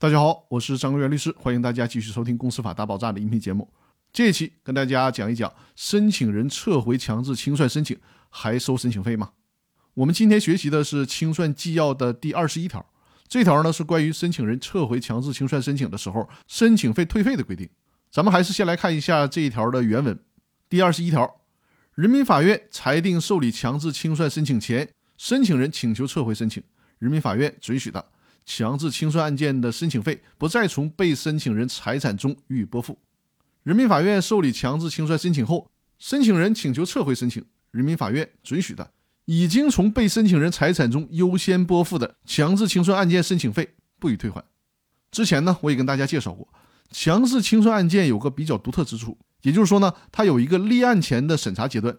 大家好，我是张国元律师，欢迎大家继续收听《公司法大爆炸》的音频节目。这一期跟大家讲一讲，申请人撤回强制清算申请还收申请费吗？我们今天学习的是清算纪要的第二十一条，这条呢是关于申请人撤回强制清算申请的时候，申请费退费的规定。咱们还是先来看一下这一条的原文。第二十一条，人民法院裁定受理强制清算申请前，申请人请求撤回申请，人民法院准许的。强制清算案件的申请费不再从被申请人财产中予以拨付。人民法院受理强制清算申请后，申请人请求撤回申请，人民法院准许的，已经从被申请人财产中优先拨付的强制清算案件申请费不予退还。之前呢，我也跟大家介绍过，强制清算案件有个比较独特之处，也就是说呢，它有一个立案前的审查阶段。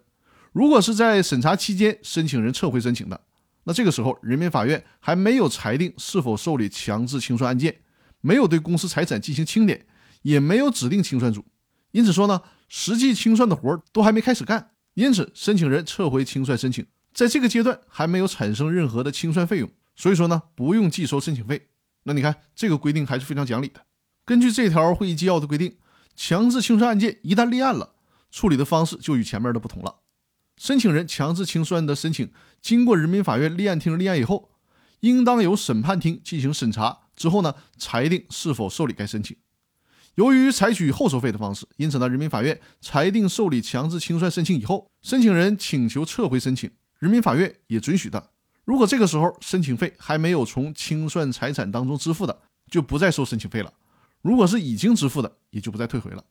如果是在审查期间申请人撤回申请的。那这个时候，人民法院还没有裁定是否受理强制清算案件，没有对公司财产进行清点，也没有指定清算组，因此说呢，实际清算的活儿都还没开始干，因此申请人撤回清算申请，在这个阶段还没有产生任何的清算费用，所以说呢，不用计收申请费。那你看这个规定还是非常讲理的。根据这条会议纪要的规定，强制清算案件一旦立案了，处理的方式就与前面的不同了。申请人强制清算的申请，经过人民法院立案厅立案以后，应当由审判庭进行审查之后呢，裁定是否受理该申请。由于采取后收费的方式，因此呢，人民法院裁定受理强制清算申请以后，申请人请求撤回申请，人民法院也准许的。如果这个时候申请费还没有从清算财产当中支付的，就不再收申请费了；如果是已经支付的，也就不再退回了。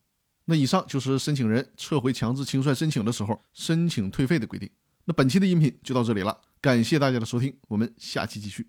那以上就是申请人撤回强制清算申请的时候申请退费的规定。那本期的音频就到这里了，感谢大家的收听，我们下期继续。